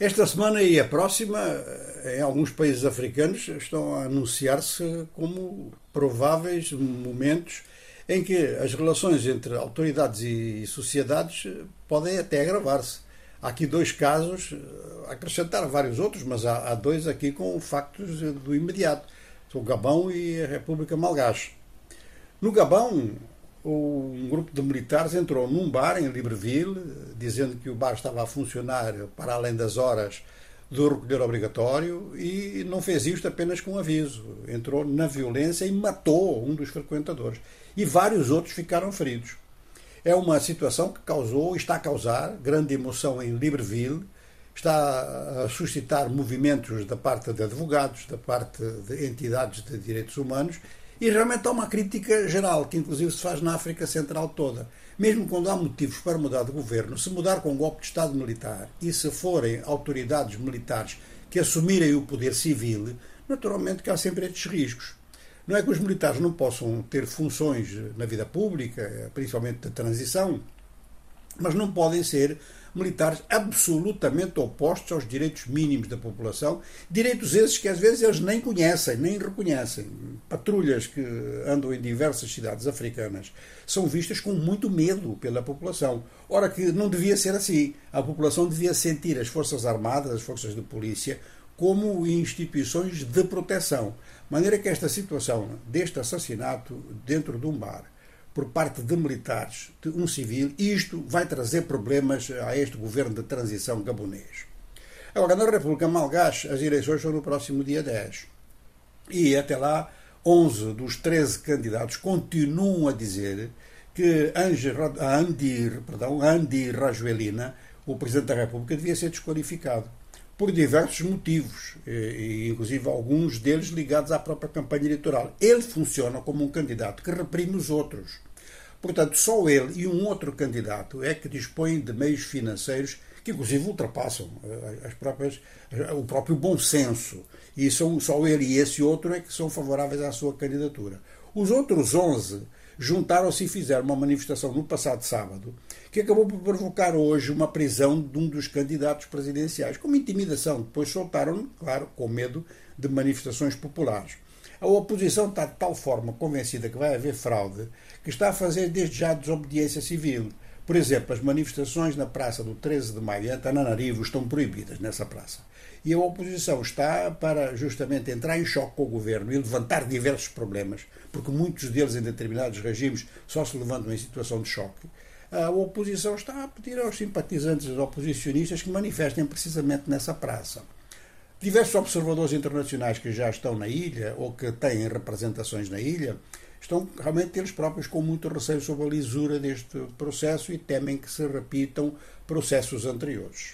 Esta semana e a próxima, em alguns países africanos, estão a anunciar-se como prováveis momentos em que as relações entre autoridades e sociedades podem até agravar-se. Há aqui dois casos, acrescentar vários outros, mas há, há dois aqui com factos do imediato: o Gabão e a República Malgache. No Gabão, um grupo de militares entrou num bar em Libreville, dizendo que o bar estava a funcionar para além das horas do recolher obrigatório e não fez isto apenas com aviso. Entrou na violência e matou um dos frequentadores. E vários outros ficaram feridos. É uma situação que causou, está a causar, grande emoção em Libreville, está a suscitar movimentos da parte de advogados, da parte de entidades de direitos humanos e realmente há uma crítica geral, que inclusive se faz na África Central toda. Mesmo quando há motivos para mudar de governo, se mudar com um golpe de Estado militar e se forem autoridades militares que assumirem o poder civil, naturalmente que há sempre estes riscos. Não é que os militares não possam ter funções na vida pública, principalmente de transição, mas não podem ser militares absolutamente opostos aos direitos mínimos da população, direitos esses que às vezes eles nem conhecem, nem reconhecem. Patrulhas que andam em diversas cidades africanas são vistas com muito medo pela população. Ora que não devia ser assim. A população devia sentir as Forças Armadas, as Forças de Polícia, como instituições de proteção. De maneira que esta situação deste assassinato dentro de um bar por parte de militares, de um civil, isto vai trazer problemas a este governo de transição gabonês. Agora, na República Malgache, as eleições são no próximo dia 10. E até lá, 11 dos 13 candidatos continuam a dizer que Andy, perdão, Andy Rajoelina, o Presidente da República, devia ser desqualificado por diversos motivos, e, inclusive alguns deles ligados à própria campanha eleitoral. Ele funciona como um candidato que reprime os outros. Portanto, só ele e um outro candidato é que dispõem de meios financeiros que, inclusive, ultrapassam eh, as próprias, o próprio bom senso. E são só ele e esse outro é que são favoráveis à sua candidatura. Os outros 11 juntaram-se e fizeram uma manifestação no passado sábado, que acabou por provocar hoje uma prisão de um dos candidatos presidenciais, como intimidação. Depois soltaram, claro, com medo de manifestações populares. A oposição está de tal forma convencida que vai haver fraude que está a fazer desde já desobediência civil. Por exemplo, as manifestações na praça do 13 de maio em Antananarivo estão proibidas nessa praça. E a oposição está para justamente entrar em choque com o governo e levantar diversos problemas, porque muitos deles em determinados regimes só se levantam em situação de choque. A oposição está a pedir aos simpatizantes, aos oposicionistas, que manifestem precisamente nessa praça. Diversos observadores internacionais que já estão na ilha ou que têm representações na ilha estão realmente eles próprios com muito receio sobre a lisura deste processo e temem que se repitam processos anteriores.